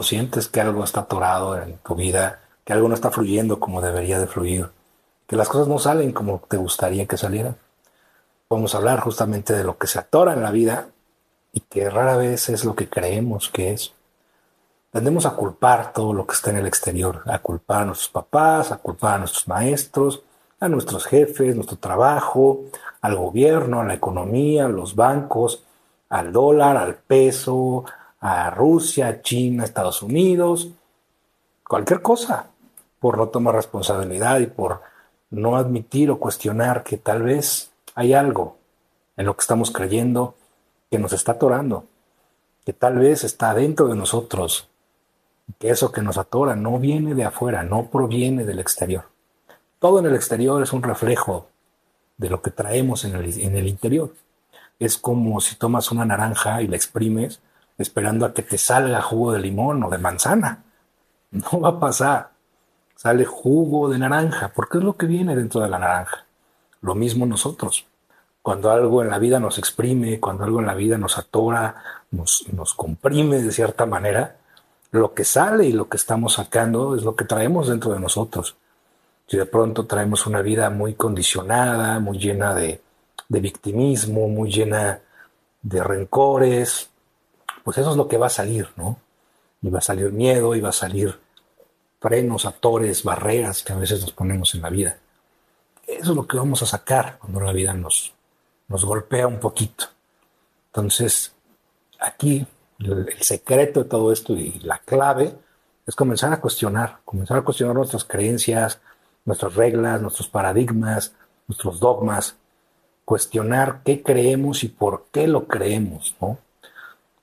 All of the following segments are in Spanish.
sientes que algo está atorado en tu vida, que algo no está fluyendo como debería de fluir, que las cosas no salen como te gustaría que salieran. Vamos a hablar justamente de lo que se atora en la vida y que rara vez es lo que creemos que es. Tendemos a culpar todo lo que está en el exterior, a culpar a nuestros papás, a culpar a nuestros maestros, a nuestros jefes, nuestro trabajo, al gobierno, a la economía, a los bancos, al dólar, al peso, a Rusia, China, Estados Unidos, cualquier cosa, por no tomar responsabilidad y por no admitir o cuestionar que tal vez hay algo en lo que estamos creyendo que nos está atorando, que tal vez está dentro de nosotros que eso que nos atora no viene de afuera, no proviene del exterior. Todo en el exterior es un reflejo de lo que traemos en el, en el interior. Es como si tomas una naranja y la exprimes esperando a que te salga jugo de limón o de manzana. No va a pasar. Sale jugo de naranja, porque es lo que viene dentro de la naranja. Lo mismo nosotros. Cuando algo en la vida nos exprime, cuando algo en la vida nos atora, nos, nos comprime de cierta manera, lo que sale y lo que estamos sacando es lo que traemos dentro de nosotros. Si de pronto traemos una vida muy condicionada, muy llena de, victimismo, muy llena de rencores, pues eso es lo que va a salir, ¿no? Y va a salir miedo, y va a salir frenos, atores, barreras que a veces nos ponemos en la vida. Eso es lo que vamos a sacar cuando la vida nos, nos golpea un poquito. Entonces, aquí el, secreto de todo esto y la clave es comenzar a cuestionar, comenzar a cuestionar nuestras creencias, nuestras reglas, nuestros paradigmas, nuestros dogmas, cuestionar qué creemos y por qué lo creemos, ¿no?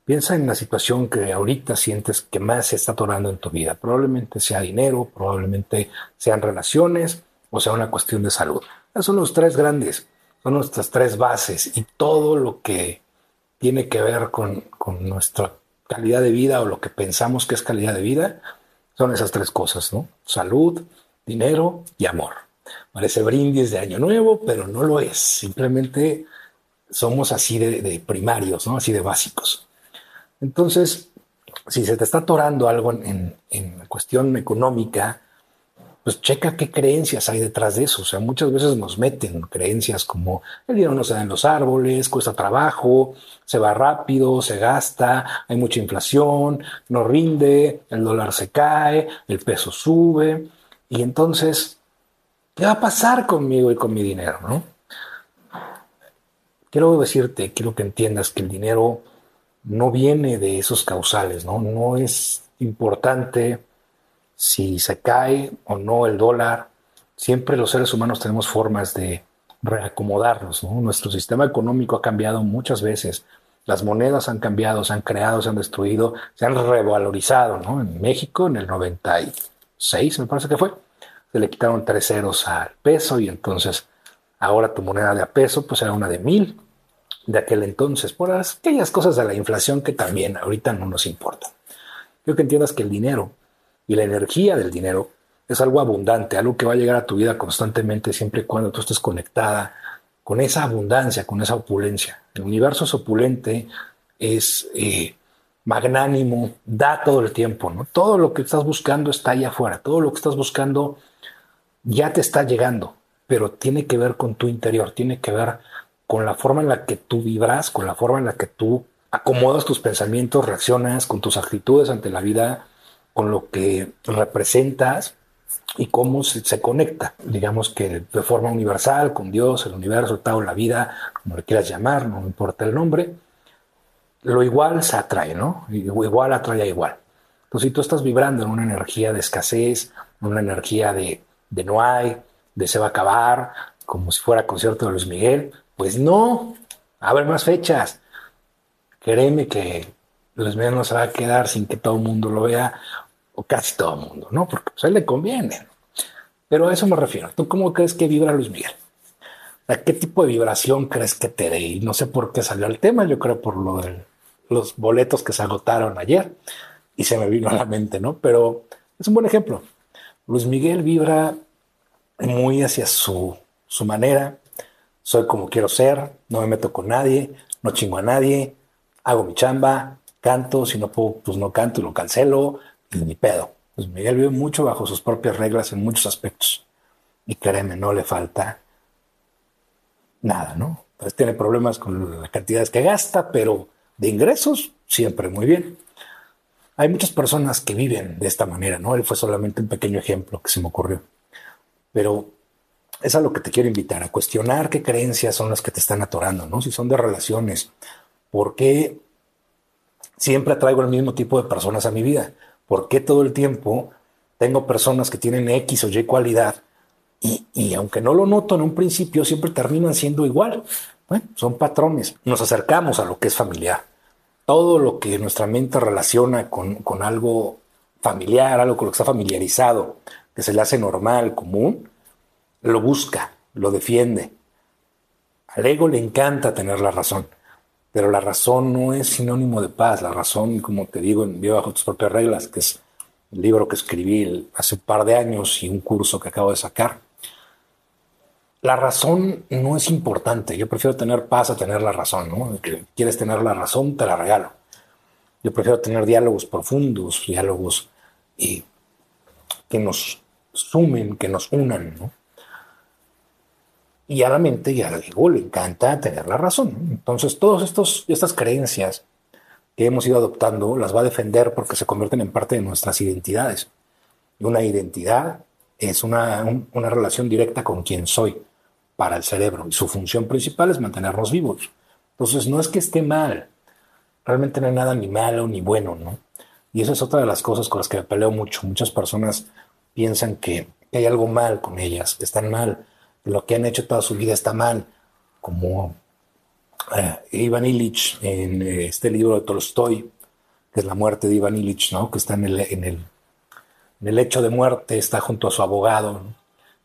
Piensa en la situación que ahorita sientes que más se está atorando en tu vida. Probablemente sea dinero, probablemente sean relaciones o sea una cuestión de salud. Esos son los tres grandes, son nuestras tres bases y todo lo que tiene que ver con, nuestra calidad de vida o lo que pensamos que es calidad de vida, son esas tres cosas, ¿no? Salud, dinero y amor. Parece brindis de año nuevo, pero no lo es. Simplemente somos así de, primarios, ¿no? Así de básicos. Entonces, si se te está atorando algo en, en cuestión económica, pues checa qué creencias hay detrás de eso. O sea, muchas veces nos meten creencias como el dinero no se da en los árboles, cuesta trabajo, se va rápido, se gasta, hay mucha inflación, no rinde, el dólar se cae, el peso sube. Y entonces, ¿qué va a pasar conmigo y con mi dinero? ¿no? Quiero decirte, quiero que entiendas que el dinero no viene de esos causales, ¿no? No es importante si se cae o no el dólar, siempre los seres humanos tenemos formas de reacomodarnos. Nuestro sistema económico ha cambiado muchas veces. Las monedas han cambiado, se han creado, se han destruido, se han revalorizado. En México, en el 96, me parece que fue, se le quitaron tres ceros al peso y entonces ahora tu moneda de a peso pues era una de mil de aquel entonces, por aquellas cosas de la inflación que también ahorita no nos importan. Quiero que entiendas que el dinero y la energía del dinero es algo abundante, algo que va a llegar a tu vida constantemente siempre y cuando tú estés conectada con esa abundancia, con esa opulencia. El universo es opulente, es eh, magnánimo, da todo el tiempo, ¿no? Todo lo que estás buscando está allá afuera, todo lo que estás buscando ya te está llegando, pero tiene que ver con tu interior, tiene que ver con la forma en la que tú vibras, con la forma en la que tú acomodas tus pensamientos, reaccionas con tus actitudes ante la vida, con lo que representas y cómo se, conecta, digamos que de forma universal, con Dios, el universo, el la vida, como le quieras llamar, no importa el nombre, lo igual se atrae, ¿no? Igual atrae a igual. Entonces, si tú estás vibrando en una energía de escasez, en una energía de, de no hay, de se va a acabar, como si fuera concierto de Luis Miguel, pues no, abre más fechas. Créeme que Luis Miguel no se va a quedar sin que todo el mundo lo vea o casi todo el mundo, ¿no? Porque pues, a él le conviene. Pero a eso me refiero. ¿Tú cómo crees que vibra Luis Miguel? ¿A qué tipo de vibración crees que te dé? Y no sé por qué salió el tema, yo creo por lo de los boletos que se agotaron ayer y se me vino a la mente, ¿no? Pero es un buen ejemplo. Luis Miguel vibra muy hacia su, su manera. Soy como quiero ser, no me meto con nadie, no chingo a nadie, hago mi chamba, canto, si no puedo, pues no canto lo cancelo y ni pedo. Pues Miguel vive mucho bajo sus propias reglas en muchos aspectos. Y créeme, no le falta nada, ¿no? Entonces tiene problemas con las cantidades que gasta, pero de ingresos siempre muy bien. Hay muchas personas que viven de esta manera, ¿no? Él fue solamente un pequeño ejemplo que se me ocurrió. Pero es a lo que te quiero invitar, a cuestionar qué creencias son las que te están atorando, ¿no? Si son de relaciones, ¿por qué siempre atraigo el mismo tipo de personas a mi vida? ¿Por qué todo el tiempo tengo personas que tienen X o Y cualidad y, y, aunque no lo noto en un principio, siempre terminan siendo igual? Son patrones. Nos acercamos a lo que es familiar. Todo lo que nuestra mente relaciona con, con algo familiar, algo con lo que está familiarizado, que se le hace normal, común, lo busca, lo defiende. Al ego le encanta tener la razón, pero la razón no es sinónimo de paz. La razón, como te digo, en Viva bajo tus propias reglas, que es el libro que escribí hace un par de años y un curso que acabo de sacar. La razón no es importante. Yo prefiero tener paz a tener la razón. ¿no? Quieres tener la razón, te la regalo. Yo prefiero tener diálogos profundos, diálogos que nos sumen, que nos unan. ¿no? Y a la mente y al ego le encanta tener la razón. Entonces, todas estas creencias que hemos ido adoptando las va a defender porque se convierten en parte de nuestras identidades. Y una identidad es una, una relación directa con quien soy para el cerebro y su función principal es mantenernos vivos. Entonces, no es que esté mal, realmente no hay nada ni malo ni bueno, ¿no? Y esa es otra de las cosas con las que me peleo mucho. Muchas personas piensan que hay algo mal con ellas, que están mal lo que han hecho toda su vida está mal, como eh, Ivan Illich en eh, este libro de Tolstoy, que es La muerte de Ivan Illich, ¿no? que está en el, en el, hecho de muerte, está junto a su abogado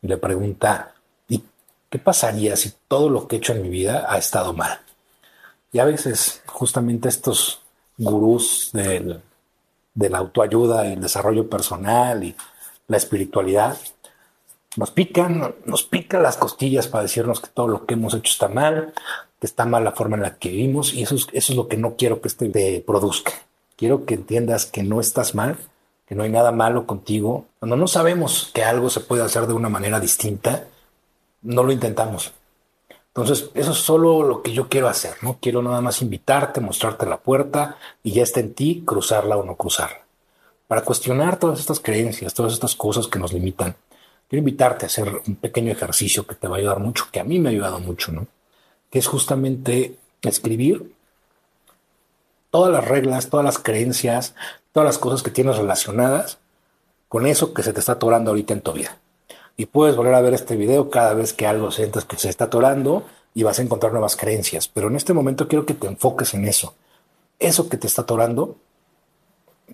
y le pregunta, ¿y qué pasaría si todo lo que he hecho en mi vida ha estado mal? Y a veces justamente estos gurús del, de la autoayuda el desarrollo personal y la espiritualidad nos pican, nos pican las costillas para decirnos que todo lo que hemos hecho está mal, que está mal la forma en la que vivimos y eso es, eso es lo que no quiero que este te produzca. Quiero que entiendas que no estás mal, que no hay nada malo contigo. Cuando no sabemos que algo se puede hacer de una manera distinta, no lo intentamos. Entonces, eso es solo lo que yo quiero hacer, ¿no? Quiero nada más invitarte, mostrarte la puerta y ya está en ti cruzarla o no cruzarla. Para cuestionar todas estas creencias, todas estas cosas que nos limitan quiero invitarte a hacer un pequeño ejercicio que te va a ayudar mucho, que a mí me ha ayudado mucho, ¿no? Que es justamente escribir todas las reglas, todas las creencias, todas las cosas que tienes relacionadas con eso que se te está atorando ahorita en tu vida. Y puedes volver a ver este video cada vez que algo sientas que se está atorando y vas a encontrar nuevas creencias. Pero en este momento quiero que te enfoques en eso. Eso que te está atorando,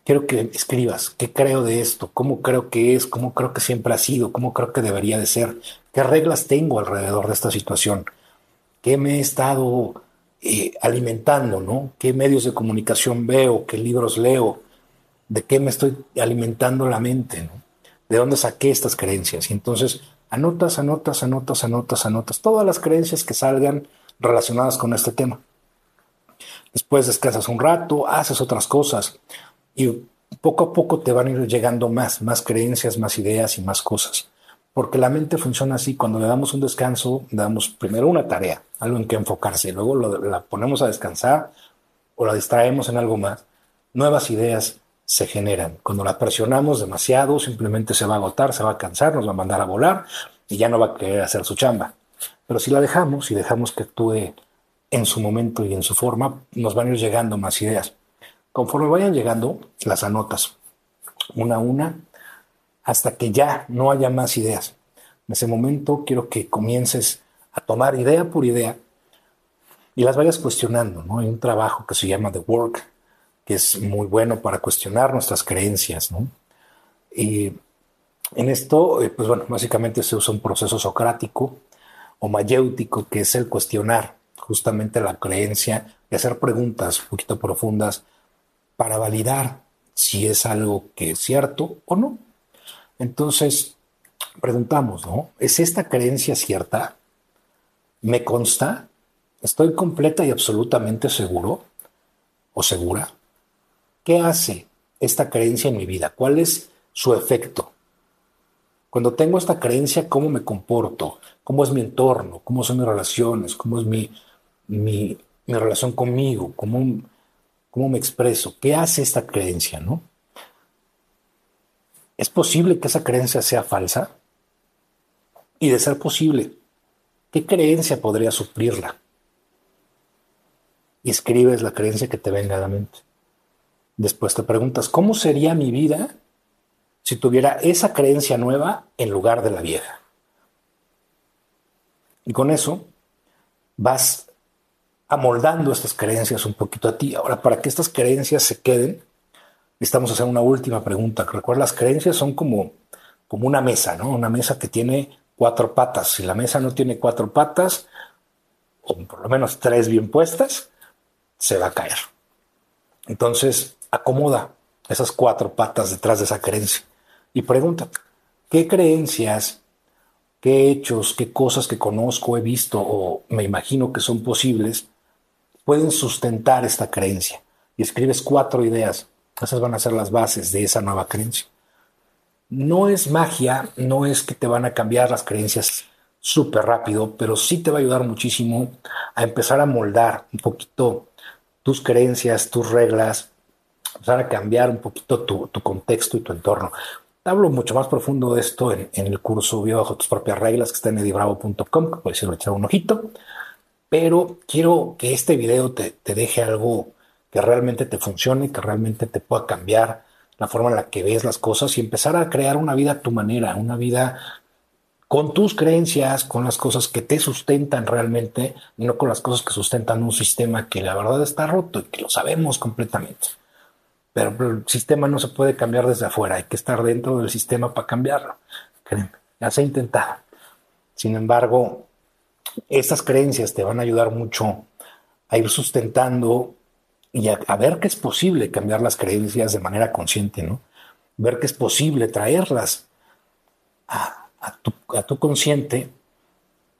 quiero que escribas qué creo de esto, cómo creo que es, cómo creo que siempre ha sido, cómo creo que debería de ser, qué reglas tengo alrededor de esta situación, qué me he estado eh, alimentando, ¿no? ¿Qué medios de comunicación veo, qué libros leo, de qué me estoy alimentando la mente. ¿De dónde saqué estas creencias? Y entonces anotas, anotas, anotas, anotas, anotas todas las creencias que salgan relacionadas con este tema. Después descansas un rato, haces otras cosas y poco a poco te van a ir llegando más, más creencias, más ideas y más cosas. Porque la mente funciona así, cuando le damos un descanso, damos primero una tarea, algo en que enfocarse, luego la ponemos a descansar o la distraemos en algo más, nuevas ideas se generan. Cuando la presionamos demasiado, simplemente se va a agotar, se va a cansar, nos va a mandar a volar y ya no va a querer hacer su chamba. Pero si la dejamos y dejamos que actúe en su momento y en su forma, nos van a ir llegando más ideas. Conforme vayan llegando, las anotas una a una hasta que ya no haya más ideas. En ese momento quiero que comiences a tomar idea por idea y las vayas cuestionando. ¿no? Hay un trabajo que se llama The Work, que es muy bueno para cuestionar nuestras creencias. ¿no? Y en esto, eh, pues bueno, básicamente se usa un proceso socrático o mayéutico, que es el cuestionar justamente la creencia y hacer preguntas un poquito profundas para validar si es algo que es cierto o no. Entonces, preguntamos, ¿no? ¿Es esta creencia cierta? ¿Me consta? ¿Estoy completa y absolutamente seguro o segura? ¿qué hace esta creencia en mi vida? ¿Cuál es su efecto? Cuando tengo esta creencia, ¿cómo me comporto? ¿Cómo es mi entorno? ¿Cómo son mis relaciones? ¿Cómo es mi, mi, relación conmigo? ¿Cómo, ¿Cómo me expreso? ¿Qué hace esta creencia? ¿no? ¿Es posible que esa creencia sea falsa? Y de ser posible, ¿qué creencia podría suplirla? Y escribes la creencia que te venga a la mente. Después te preguntas, ¿cómo sería mi vida si tuviera esa creencia nueva en lugar de la vieja? Y con eso vas amoldando estas creencias un poquito a ti. Ahora, para que estas creencias se queden, necesitamos hacer una última pregunta. Recuerda, las creencias son como, como una mesa, ¿no? Una mesa que tiene cuatro patas. Si la mesa no tiene cuatro patas, o por lo menos tres bien puestas, se va a caer. Entonces, acomoda esas cuatro patas detrás de esa creencia y pregunta, ¿qué creencias, qué hechos, qué cosas que conozco, he visto o me imagino que son posibles pueden sustentar esta creencia? Y escribes cuatro ideas. Esas van a ser las bases de esa nueva creencia. No es magia, no es que te van a cambiar las creencias súper rápido, pero sí te va a ayudar muchísimo a empezar a moldar un poquito tus creencias, tus reglas, empezar a cambiar un poquito tu, contexto y tu entorno. Hablo mucho más profundo de esto en, el curso Viva bajo tus propias reglas que está en edibravo.com, que puedes ir a echar un ojito. Pero quiero que este video te, te deje algo que realmente te funcione, que realmente te pueda cambiar la forma en la que ves las cosas y empezar a crear una vida a tu manera, una vida con tus creencias, con las cosas que te sustentan realmente y no con las cosas que sustentan un sistema que la verdad está roto y que lo sabemos completamente. Pero, el sistema no se puede cambiar desde afuera, hay que estar dentro del sistema para cambiarlo. Créeme, ya se ha intentado. Sin embargo, estas creencias te van a ayudar mucho a ir sustentando y a, ver que es posible cambiar las creencias de manera consciente, ¿no? Ver que es posible traerlas a, tu, a tu consciente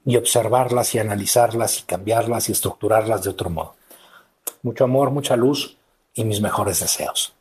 y observarlas y analizarlas y cambiarlas y estructurarlas de otro modo. Mucho amor, mucha luz y mis mejores deseos.